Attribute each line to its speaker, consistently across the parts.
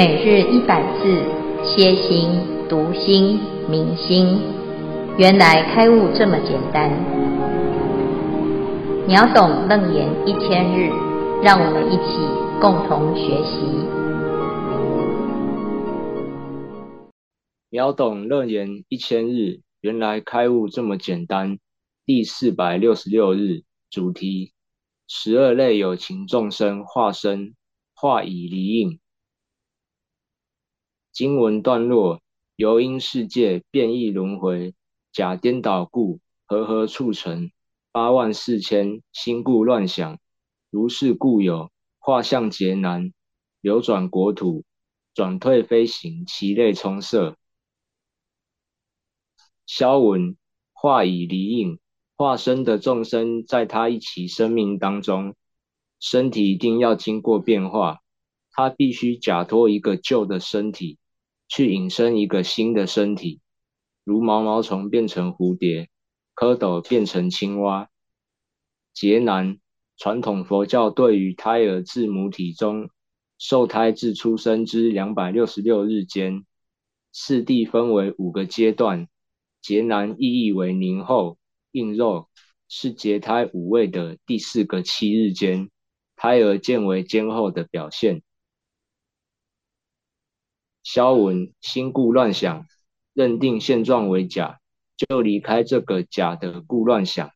Speaker 1: 每日一百字，歇心、读心、明心，原来开悟这么简单。秒懂楞严一千日，让我们一起共同学习。
Speaker 2: 秒懂楞严一千日，原来开悟这么简单。第四百六十六日，主题：十二类有情众生化身，化以离应。经文段落：由因世界变异轮回，假颠倒故，和合促成八万四千心故乱想。如是故有化相劫难，流转国土，转退飞行，其类充塞。消文：化以离应，化身的众生在他一期生命当中，身体一定要经过变化，他必须假托一个旧的身体。去引生一个新的身体，如毛毛虫变成蝴蝶，蝌蚪变成青蛙。劫难，传统佛教对于胎儿自母体中受胎至出生之两百六十六日间，次第分为五个阶段。劫难意义为凝后硬肉，是结胎五位的第四个七日间，胎儿渐为坚厚的表现。消文心故乱想，认定现状为假，就离开这个假的故乱想，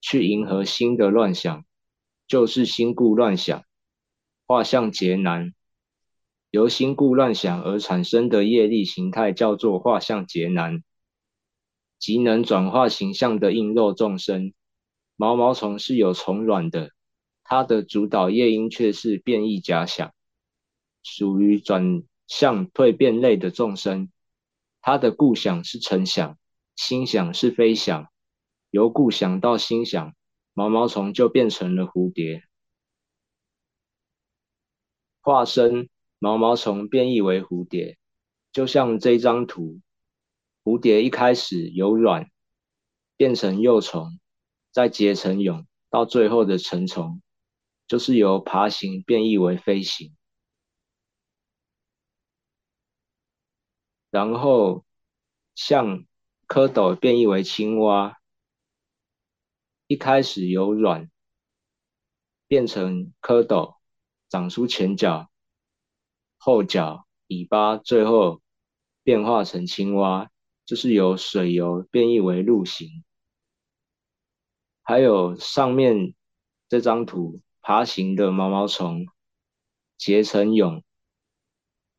Speaker 2: 去迎合新的乱想，就是心故乱想。化相劫难，由心故乱想而产生的业力形态叫做化相劫难，即能转化形象的硬肉众生。毛毛虫是有虫卵的，它的主导业因却是变异假想，属于转。像蜕变类的众生，他的故想是成想，心想是非想，由故想到心想，毛毛虫就变成了蝴蝶。化身毛毛虫变异为蝴蝶，就像这张图，蝴蝶一开始由卵变成幼虫，再结成蛹，到最后的成虫，就是由爬行变异为飞行。然后，像蝌蚪变异为青蛙，一开始由卵变成蝌蚪，长出前脚、后脚、尾巴，最后变化成青蛙，就是由水游变异为陆行。还有上面这张图，爬行的毛毛虫结成蛹。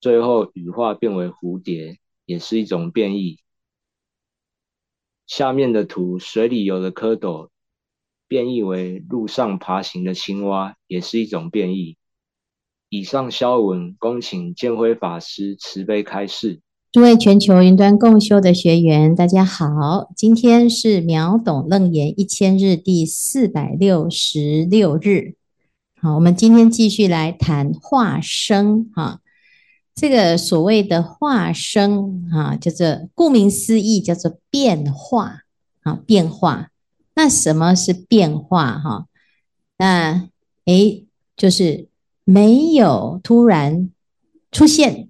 Speaker 2: 最后羽化变为蝴蝶，也是一种变异。下面的图，水里有的蝌蚪变异为陆上爬行的青蛙，也是一种变异。以上消文，恭请建辉法师慈悲开示。
Speaker 3: 诸位全球云端共修的学员，大家好，今天是秒懂楞严一千日第四百六十六日。好，我们今天继续来谈化生哈。这个所谓的化生啊，叫做顾名思义，叫做变化啊，变化。那什么是变化？哈，那诶，就是没有突然出现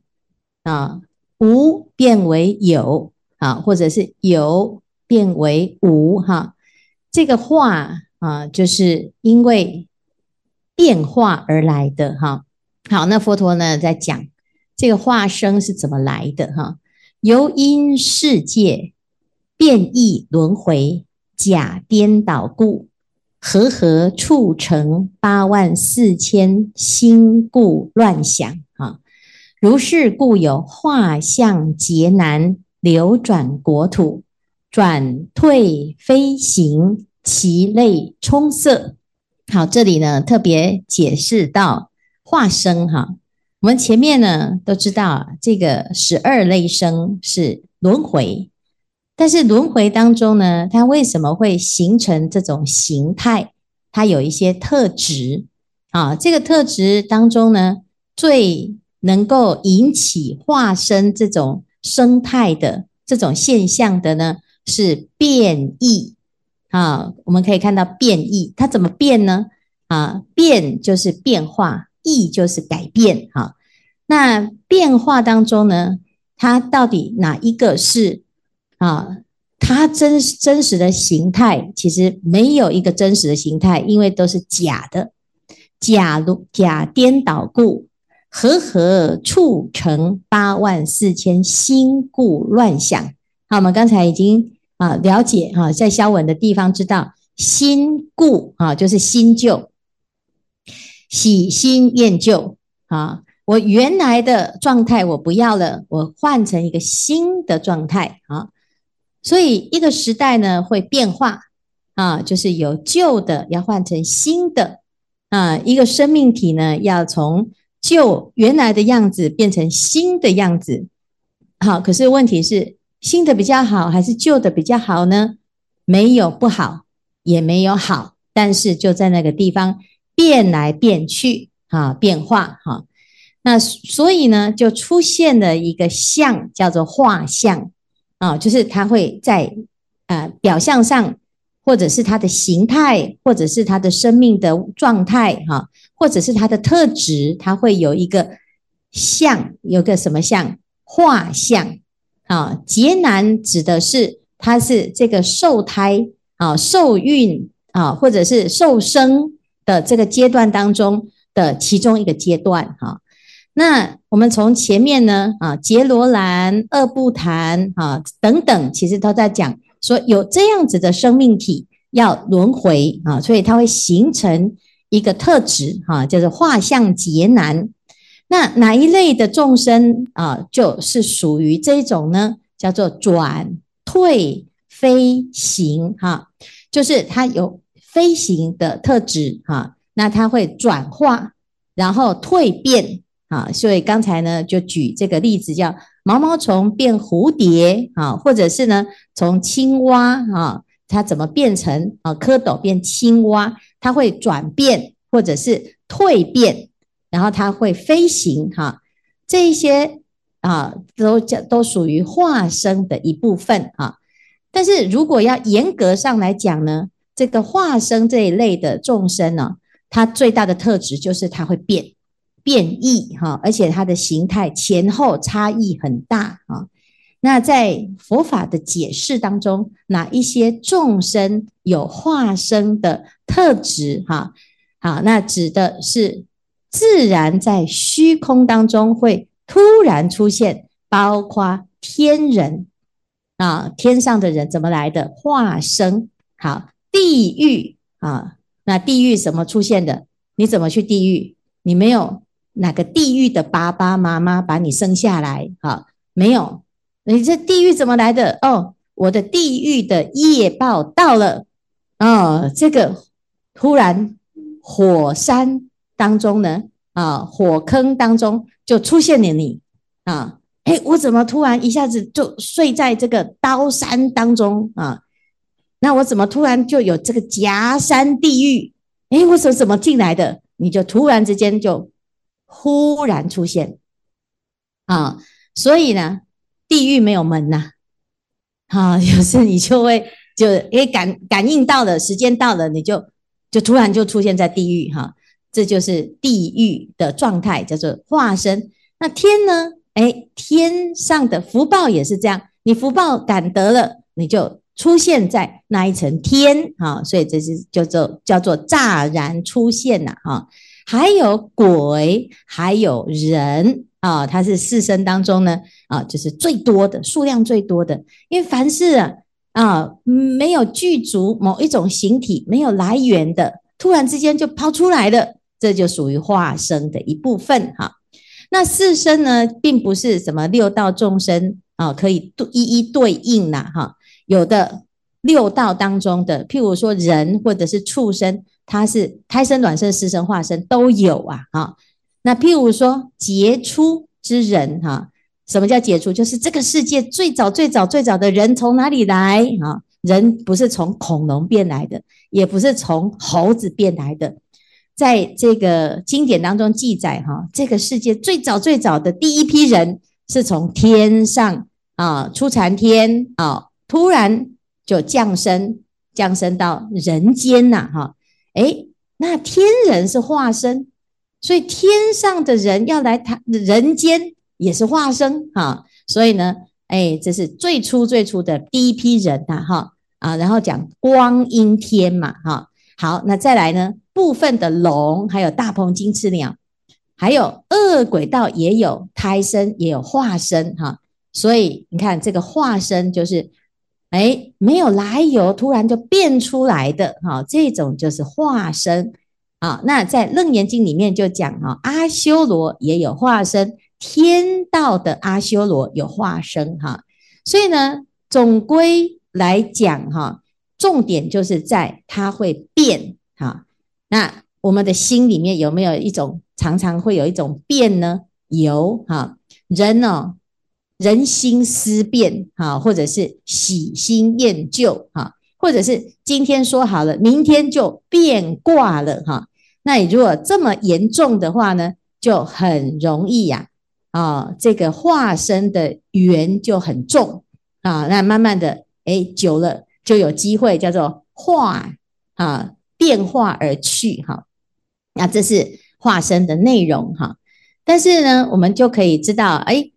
Speaker 3: 啊，无变为有啊，或者是有变为无哈。这个化啊，就是因为变化而来的哈。好，那佛陀呢在讲。这个化生是怎么来的？哈，由因世界变异轮回，假颠倒故，和合促成八万四千心故乱想。啊，如是故有化相劫难，流转国土，转退飞行，其类充塞。好，这里呢特别解释到化生哈。我们前面呢都知道，这个十二类生是轮回，但是轮回当中呢，它为什么会形成这种形态？它有一些特质啊。这个特质当中呢，最能够引起化身这种生态的这种现象的呢，是变异啊。我们可以看到变异，它怎么变呢？啊，变就是变化。意就是改变，哈，那变化当中呢，它到底哪一个是啊？它真真实的形态其实没有一个真实的形态，因为都是假的，假如假颠倒故，和合促成八万四千心故乱想。好，我们刚才已经啊了解哈，在消文的地方知道心故啊，就是新旧，喜新厌旧啊。我原来的状态我不要了，我换成一个新的状态啊。所以一个时代呢会变化啊，就是有旧的要换成新的啊。一个生命体呢要从旧原来的样子变成新的样子。好，可是问题是新的比较好还是旧的比较好呢？没有不好，也没有好，但是就在那个地方变来变去啊，变化哈。那所以呢，就出现了一个相，叫做化相啊，就是它会在呃表象上，或者是它的形态，或者是它的生命的状态哈，或者是它的特质，它会有一个相，有个什么相？化相啊。劫难指的是它是这个受胎啊、受孕啊，或者是受生的这个阶段当中的其中一个阶段哈。那我们从前面呢啊，杰罗兰、二不檀啊等等，其实都在讲说有这样子的生命体要轮回啊，所以它会形成一个特质哈，叫做画像劫难。那哪一类的众生啊，就是属于这种呢？叫做转退飞行哈，就是它有飞行的特质哈，那它会转化，然后蜕变。啊，所以刚才呢，就举这个例子，叫毛毛虫变蝴蝶啊，或者是呢，从青蛙啊，它怎么变成啊蝌蚪变青蛙？它会转变，或者是蜕变，然后它会飞行哈。这一些啊，都叫都属于化生的一部分啊。但是如果要严格上来讲呢，这个化生这一类的众生呢，它最大的特质就是它会变。变异哈，而且它的形态前后差异很大啊。那在佛法的解释当中，哪一些众生有化生的特质哈？好，那指的是自然在虚空当中会突然出现，包括天人啊，天上的人怎么来的化生？好，地狱啊，那地狱怎么出现的？你怎么去地狱？你没有。哪个地狱的爸爸妈妈把你生下来？啊，没有，你这地狱怎么来的？哦，我的地狱的业报到了。哦，这个突然火山当中呢，啊，火坑当中就出现了你啊！哎，我怎么突然一下子就睡在这个刀山当中啊？那我怎么突然就有这个夹山地狱？哎，我怎怎么进来的？你就突然之间就。忽然出现啊，所以呢，地狱没有门呐，啊，有时你就会就诶感感应到了，时间到了，你就就突然就出现在地狱哈，这就是地狱的状态，叫做化身。那天呢？诶，天上的福报也是这样，你福报感得了，你就出现在那一层天啊，所以这是叫做叫做乍然出现呐，哈。还有鬼，还有人啊，它是四生当中呢啊，就是最多的数量最多的。因为凡是啊，啊没有具足某一种形体，没有来源的，突然之间就抛出来的，这就属于化生的一部分哈。那四生呢，并不是什么六道众生啊，可以一一对应呐哈。有的六道当中的，譬如说人或者是畜生。它是胎生、卵生、湿生、化生都有啊，哈。那譬如说杰出之人，哈，什么叫杰出？就是这个世界最早、最早、最早的人从哪里来？哈，人不是从恐龙变来的，也不是从猴子变来的，在这个经典当中记载，哈，这个世界最早、最早的第一批人是从天上啊出禅天啊，突然就降生，降生到人间呐，哈。哎，那天人是化身，所以天上的人要来谈，人间也是化身哈。所以呢，哎，这是最初最初的第一批人呐，哈啊，然后讲光阴天嘛，哈。好，那再来呢，部分的龙，还有大鹏金翅鸟，还有恶鬼道也有胎生，也有化身哈。所以你看这个化身就是，哎，没有来由，突然就变出来的哈，这种就是化身。啊，那在《楞严经》里面就讲哈，阿修罗也有化身，天道的阿修罗有化身哈，所以呢，总归来讲哈，重点就是在它会变哈。那我们的心里面有没有一种常常会有一种变呢？有哈，人哦，人心思变哈，或者是喜新厌旧哈，或者是今天说好了，明天就变卦了哈。那你如果这么严重的话呢，就很容易呀，啊，这个化身的缘就很重啊。那慢慢的，哎，久了就有机会叫做化啊，变化而去哈。那这是化身的内容哈。但是呢，我们就可以知道，哎，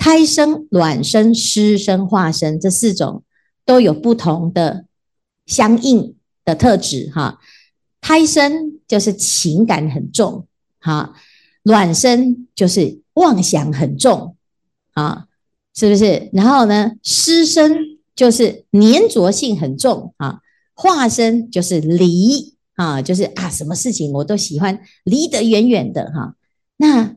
Speaker 3: 胎生、卵生、湿生、化生这四种都有不同的相应的特质哈。胎生就是情感很重，哈，卵生就是妄想很重，啊，是不是？然后呢，湿生就是粘着性很重，啊，化生就是离，啊，就是啊，什么事情我都喜欢离得远远的，哈。那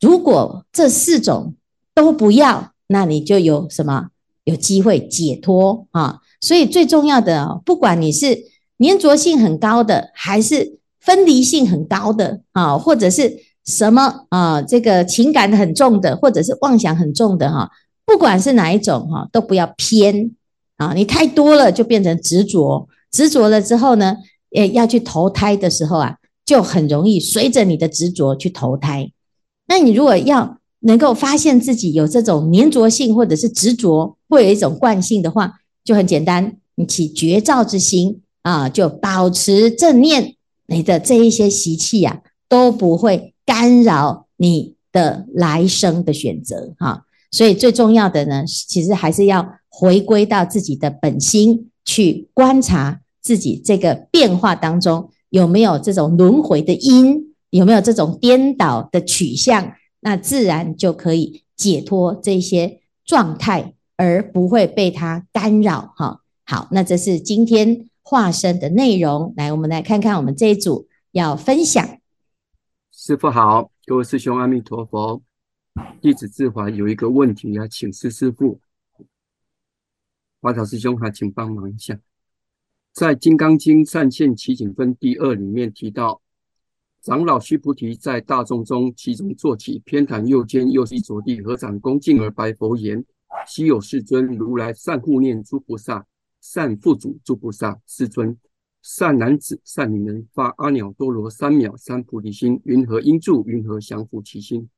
Speaker 3: 如果这四种都不要，那你就有什么？有机会解脱啊。所以最重要的，不管你是。粘着性很高的，还是分离性很高的啊，或者是什么啊？这个情感很重的，或者是妄想很重的哈，不管是哪一种哈，都不要偏啊！你太多了就变成执着，执着了之后呢，诶，要去投胎的时候啊，就很容易随着你的执着去投胎。那你如果要能够发现自己有这种粘着性，或者是执着，会有一种惯性的话，就很简单，你起觉照之心。啊，就保持正念，你的这一些习气呀，都不会干扰你的来生的选择哈。所以最重要的呢，其实还是要回归到自己的本心去观察自己这个变化当中有没有这种轮回的因，有没有这种颠倒的取向，那自然就可以解脱这些状态，而不会被它干扰哈。好，那这是今天。化身的内容，来，我们来看看我们这一组要分享。
Speaker 4: 师父好，各位师兄阿弥陀佛，弟子志怀有一个问题要请示师父。华佗师兄还请帮忙一下，在《金刚经》善现奇景分第二里面提到，长老须菩提在大众中其中坐起，偏袒右肩，右膝着地，合掌恭敬而白佛言：“昔有世尊，如来善护念诸菩萨。”善付主诸菩萨，世尊，善男子、善女人发阿耨多罗三藐三菩提心，云何应住？云何降伏其心？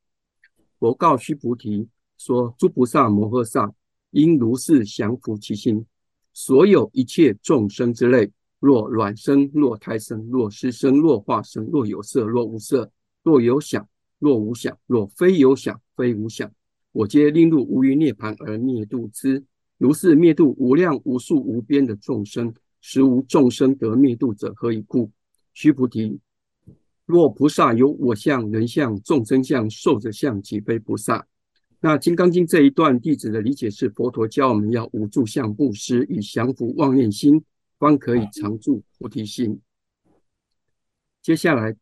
Speaker 4: 佛告须菩提说：诸菩萨摩诃萨应如是降伏其心。所有一切众生之类，若卵生，若胎生，若湿生，若化生，若有色，若无色，若有想，若无想，若非有想，非无想，我皆令入无余涅槃而灭度之。如是灭度无量无数无边的众生，实无众生得灭度者，何以故？须菩提，若菩萨有我相、人相、众生相、寿者相，即非菩萨。那《金刚经》这一段，弟子的理解是，佛陀教我们要无住相布施，以降伏妄念心，方可以常住菩提心。接下来，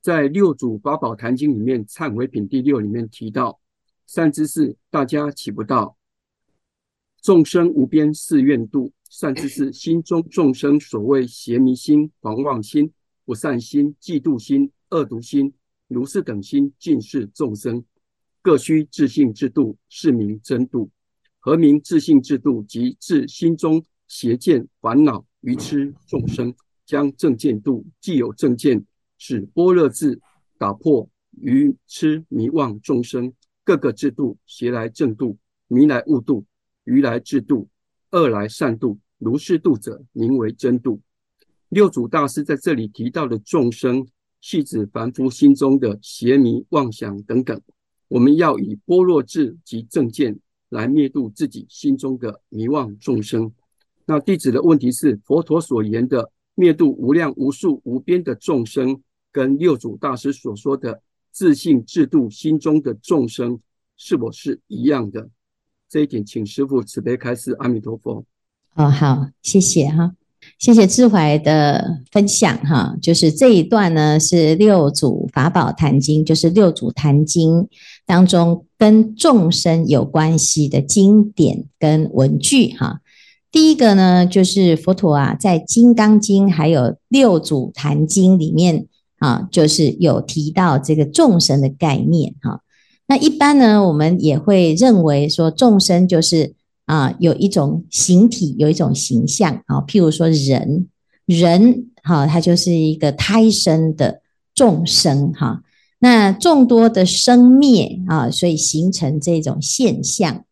Speaker 4: 在《六祖八宝坛经》里面，《忏悔品》第六里面提到，善知识，大家起不到？众生无边誓愿度，善知识，心中众生所谓邪迷心、狂妄心、不善心、嫉妒心、恶毒心，如是等心，尽是众生，各须自性自度，是名真度。何名自性自度？即自心中邪见、烦恼、愚痴众生，将正见度。既有正见，使般若智打破愚痴迷妄众生，各个制度，邪来正度，迷来悟度。愚来智度，恶来善度，如是度者，名为真度。六祖大师在这里提到的众生，系指凡夫心中的邪迷妄想等等。我们要以般若智及正见来灭度自己心中的迷妄众生。那弟子的问题是：佛陀所言的灭度无量无数无边的众生，跟六祖大师所说的自性自度心中的众生，是否是一样的？这一点，请师父慈悲开示。阿弥陀佛。
Speaker 3: 哦，好，谢谢哈，谢谢智怀的分享哈。就是这一段呢，是六祖法宝坛经，就是六祖坛经当中跟众生有关系的经典跟文句哈。第一个呢，就是佛陀啊，在《金刚经》还有六祖坛经里面啊，就是有提到这个众生的概念哈。那一般呢，我们也会认为说，众生就是啊，有一种形体，有一种形象啊。譬如说人，人哈，它就是一个胎生的众生哈。那众多的生灭啊，所以形成这种现象。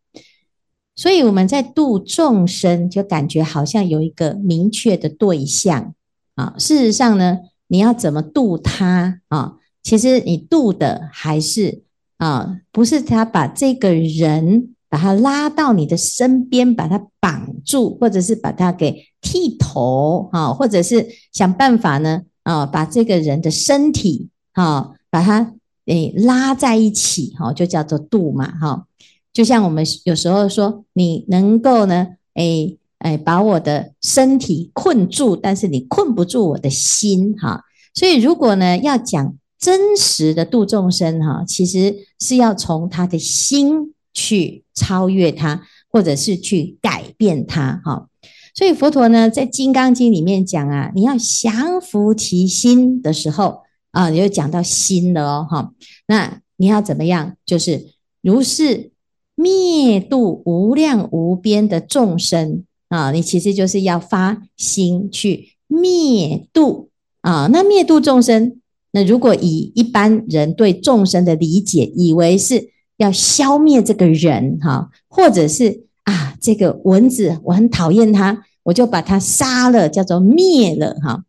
Speaker 3: 所以我们在度众生，就感觉好像有一个明确的对象啊。事实上呢，你要怎么度他啊？其实你度的还是。啊，不是他把这个人把他拉到你的身边，把他绑住，或者是把他给剃头啊，或者是想办法呢啊，把这个人的身体啊，把他诶拉在一起哈，就叫做度嘛哈。就像我们有时候说，你能够呢，诶诶，把我的身体困住，但是你困不住我的心哈。所以如果呢要讲。真实的度众生，哈，其实是要从他的心去超越他，或者是去改变他，哈。所以佛陀呢，在《金刚经》里面讲啊，你要降伏其心的时候啊，你就讲到心了哦，哈。那你要怎么样？就是如是灭度无量无边的众生啊，你其实就是要发心去灭度啊。那灭度众生。那如果以一般人对众生的理解，以为是要消灭这个人哈，或者是啊这个蚊子我很讨厌它，我就把它杀了，叫做灭了哈。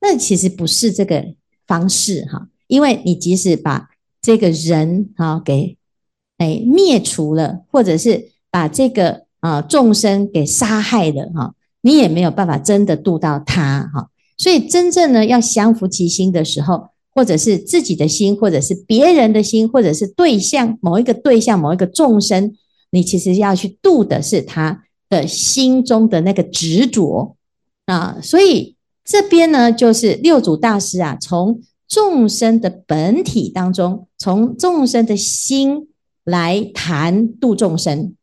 Speaker 3: 那其实不是这个方式哈，因为你即使把这个人哈给哎灭除了，或者是把这个啊众生给杀害了哈，你也没有办法真的度到他哈。所以真正呢要降伏其心的时候。或者是自己的心，或者是别人的心，或者是对象某一个对象、某一个众生，你其实要去度的是他的心中的那个执着啊。所以这边呢，就是六祖大师啊，从众生的本体当中，从众生的心来谈度众生。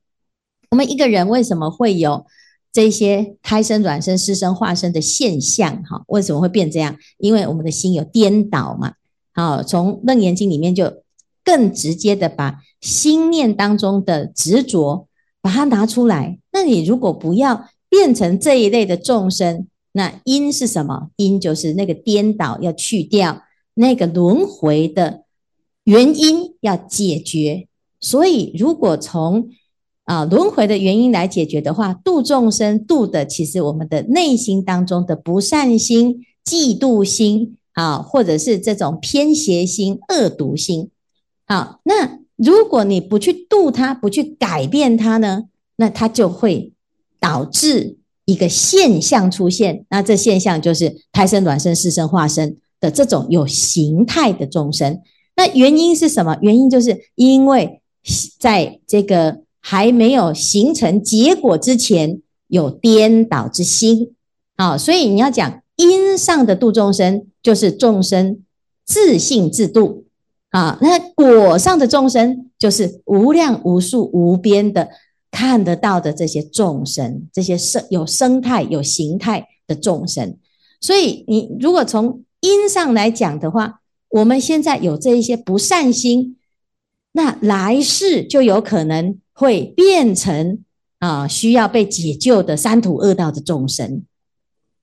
Speaker 3: 我们一个人为什么会有？这些胎生、卵生、湿生、化生的现象，哈，为什么会变这样？因为我们的心有颠倒嘛。好，从《楞严经》里面就更直接的把心念当中的执着，把它拿出来。那你如果不要变成这一类的众生，那因是什么？因就是那个颠倒要去掉，那个轮回的原因要解决。所以，如果从啊，轮回的原因来解决的话，度众生度的其实我们的内心当中的不善心、嫉妒心啊，或者是这种偏邪心、恶毒心。好，那如果你不去度它，不去改变它呢，那它就会导致一个现象出现。那这现象就是胎生、卵生、湿生、化生的这种有形态的众生。那原因是什么？原因就是因为在这个。还没有形成结果之前，有颠倒之心，啊，所以你要讲因上的度众生，就是众生自性自度，啊，那果上的众生，就是无量无数无边的看得到的这些众生，这些生有生态有形态的众生。所以你如果从因上来讲的话，我们现在有这一些不善心，那来世就有可能。会变成啊，需要被解救的三途恶道的众生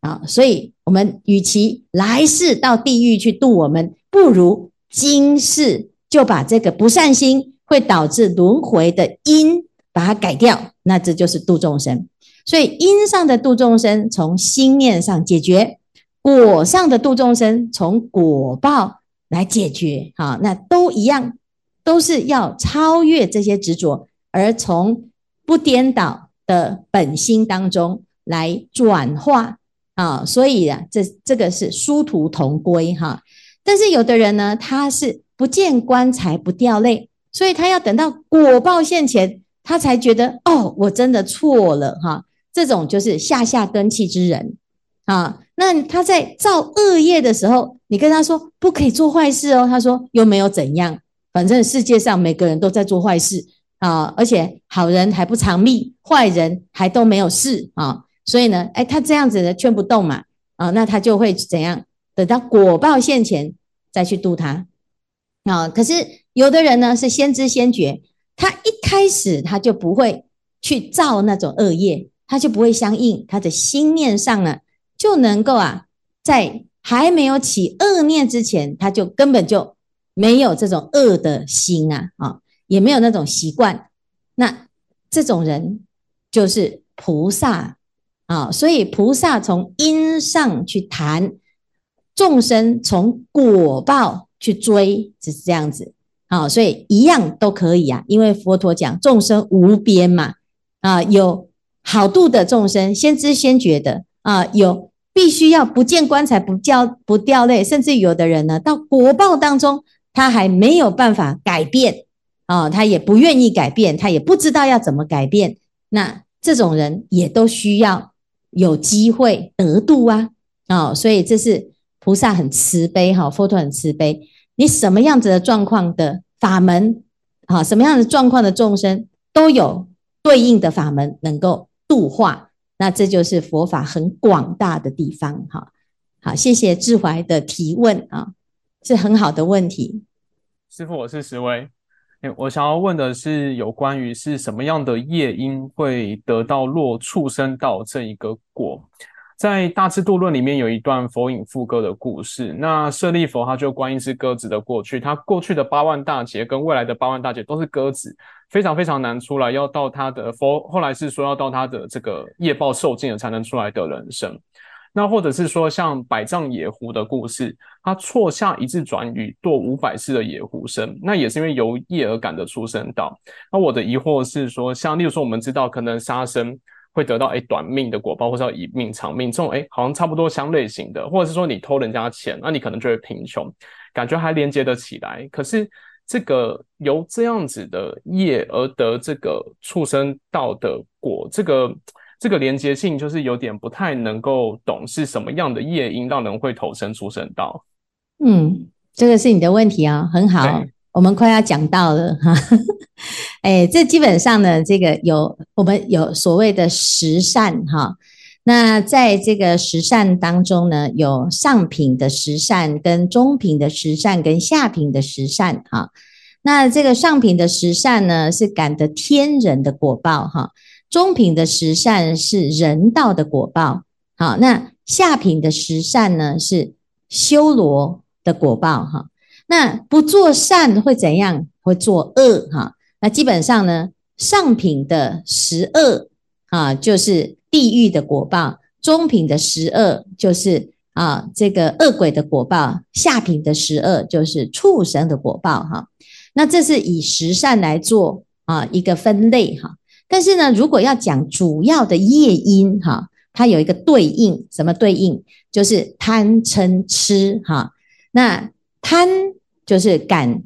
Speaker 3: 啊，所以我们与其来世到地狱去度我们，不如今世就把这个不善心会导致轮回的因把它改掉，那这就是度众生。所以因上的度众生，从心念上解决；果上的度众生，从果报来解决，好，那都一样，都是要超越这些执着，而从不颠倒的本心当中来转化啊，所以啊，这这个是殊途同归哈。但是有的人呢，他是不见棺材不掉泪，所以他要等到果报现前，他才觉得哦，我真的错了哈。这种就是下下根器之人啊。那他在造恶业的时候，你跟他说不可以做坏事哦，他说又没有怎样，反正世界上每个人都在做坏事啊，而且好人还不偿命，坏人还都没有事啊，所以呢，哎，他这样子的劝不动嘛啊，那他就会怎样？等到果报现前再去度他啊。可是有的人呢是先知先觉，他一开始他就不会去造那种恶业，他就不会相应，他的心念上呢。就能够啊，在还没有起恶念之前，他就根本就没有这种恶的心啊，啊，也没有那种习惯。那这种人就是菩萨啊，所以菩萨从因上去谈，众生从果报去追，只是这样子啊，所以一样都可以啊，因为佛陀讲众生无边嘛，啊，有好度的众生，先知先觉的啊，有。必须要不见棺材不掉不掉泪，甚至有的人呢，到果报当中，他还没有办法改变啊、他也不愿意改变，他也不知道要怎么改变。那这种人也都需要有机会得度啊啊、哦，所以这是菩萨很慈悲哈，佛陀很慈悲。你什么样子的状况的法门啊，什么样的状况的众生都有对应的法门能够度化。那这就是佛法很广大的地方，哈，好，谢谢志怀的提问啊，是很好的问题。
Speaker 5: 师父，我是石威，我想要问的是有关于是什么样的业因会得到落畜生道这一个果。在《大智度论》里面有一段佛引复歌的故事，那舍利弗他就观一只鸽子的过去，他过去的八万大劫跟未来的八万大劫都是鸽子。非常非常难出来，要到他的佛后来是说要到他的这个业报受尽了才能出来得人生。那或者是说像百丈野狐的故事，他错下一字转语堕五百世的野狐身，那也是因为由业而感的出生道。那我的疑惑是说，像例如说我们知道可能杀生会得到诶短命的果报，或者要以命偿命，这种诶好像差不多相类型的，或者是说你偷人家钱，那你可能就会贫穷，感觉还连接得起来，可是。这个由这样子的业而得这个畜生道的果，这个这个连接性就是有点不太能够懂是什么样的业因让人会投身出神道。
Speaker 3: 嗯，这个是你的问题啊、哦，很好，我们快要讲到了哈。哎，这基本上呢，这个有我们有所谓的十善哈。那在这个十善当中呢，有上品的十善、跟中品的十善、跟下品的十善哈。那这个上品的十善呢，是感得天人的果报哈；中品的十善是人道的果报。好，那下品的十善呢，是修罗的果报哈。那不做善会怎样？会做恶哈。那基本上呢，上品的十恶啊，就是。地狱的果报，中品的十恶就是啊这个恶鬼的果报，下品的十恶就是畜生的果报哈。那这是以十善来做啊一个分类哈。但是呢，如果要讲主要的业因哈，它有一个对应，什么对应？就是贪嗔痴哈。那贪就是感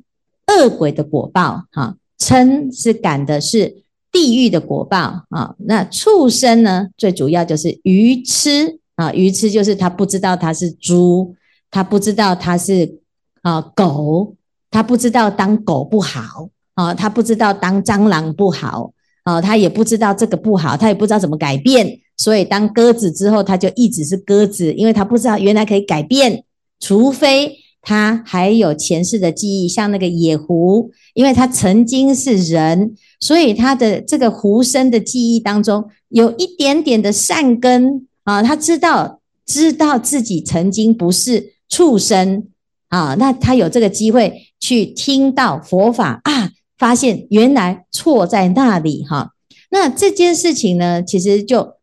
Speaker 3: 恶鬼的果报哈，嗔是感的是。地狱的果报啊，那畜生呢？最主要就是愚痴啊，愚痴就是他不知道他是猪，他不知道他是啊狗，他不知道当狗不好啊，他不知道当蟑螂不好啊，他也不知道这个不好，他也不知道怎么改变，所以当鸽子之后，他就一直是鸽子，因为他不知道原来可以改变，除非他还有前世的记忆，像那个野狐，因为他曾经是人。所以他的这个狐身的记忆当中有一点点的善根啊，他知道知道自己曾经不是畜生啊，那他有这个机会去听到佛法啊，发现原来错在那里哈。那这件事情呢，其实就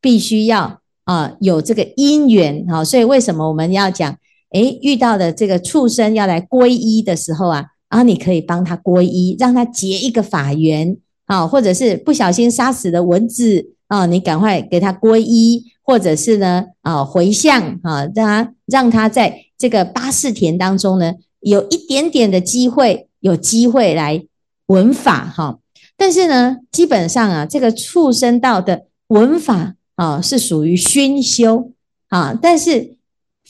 Speaker 3: 必须要啊有这个因缘哈，所以为什么我们要讲？诶，遇到的这个畜生要来皈依的时候啊，啊你可以帮他皈依，让他结一个法缘啊，或者是不小心杀死的蚊子啊，你赶快给他皈依，或者是呢啊回向啊，让他让他在这个八世田当中呢，有一点点的机会，有机会来闻法哈。但是呢，基本上啊，这个畜生道的闻法啊，是属于熏修啊，但是。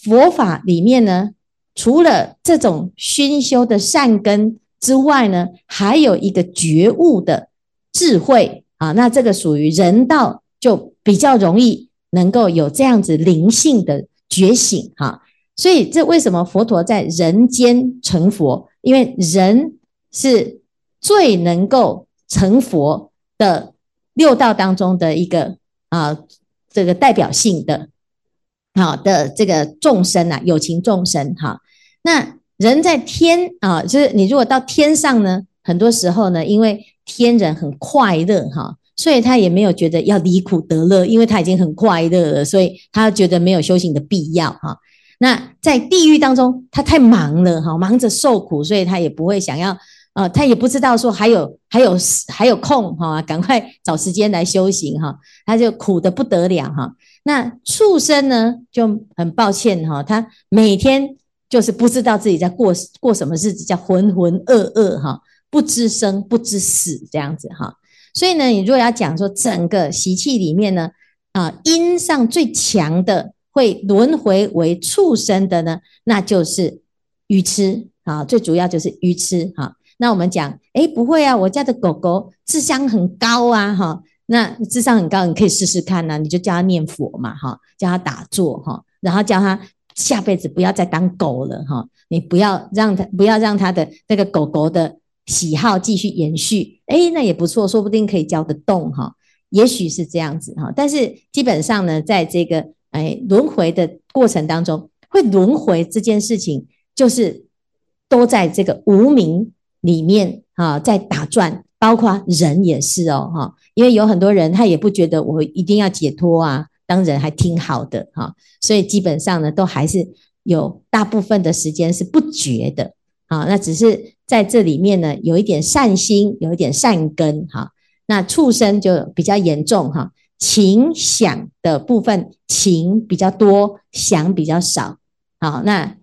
Speaker 3: 佛法里面呢，除了这种熏修的善根之外呢，还有一个觉悟的智慧啊。那这个属于人道，就比较容易能够有这样子灵性的觉醒哈。所以这为什么佛陀在人间成佛？因为人是最能够成佛的六道当中的一个啊，这个代表性的。好的，这个众生啊，有情众生哈。那人在天啊，就是你如果到天上呢，很多时候呢，因为天人很快乐哈，所以他也没有觉得要离苦得乐，因为他已经很快乐了，所以他觉得没有修行的必要哈。那在地狱当中，他太忙了哈，忙着受苦，所以他也不会想要。啊、他也不知道说还有还有还有空哈，赶快找时间来修行哈，他就苦得不得了哈。那畜生呢，就很抱歉哈，他每天就是不知道自己在过过什么日子，叫浑浑噩噩哈，不知生不知死这样子哈。所以呢，你如果要讲说整个习气里面呢，啊，因上最强的会轮回为畜生的呢，那就是愚痴啊，最主要就是愚痴哈。那我们讲，哎，不会啊，我家的狗狗智商很高啊，哈，那智商很高，你可以试试看呐，你就叫它念佛嘛，哈，叫它打坐，哈，然后叫它下辈子不要再当狗了，哈，你不要让它，不要让它的那个狗狗的喜好继续延续，哎，那也不错，说不定可以教得动，哈，也许是这样子，哈，但是基本上呢，在这个哎轮回的过程当中，会轮回这件事情，就是都在这个无明。里面啊，在打转，包括人也是哦，哈，因为有很多人他也不觉得我一定要解脱啊，当人还挺好的哈，所以基本上呢，都还是有大部分的时间是不觉的啊，那只是在这里面呢，有一点善心，有一点善根哈，那畜生就比较严重哈，情想的部分情比较多，想比较少，好，那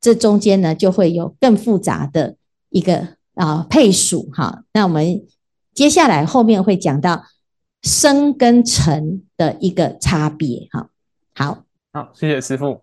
Speaker 3: 这中间呢，就会有更复杂的。一个啊配属哈，那我们接下来后面会讲到生跟成的一个差别哈。好，
Speaker 5: 好，谢谢师傅。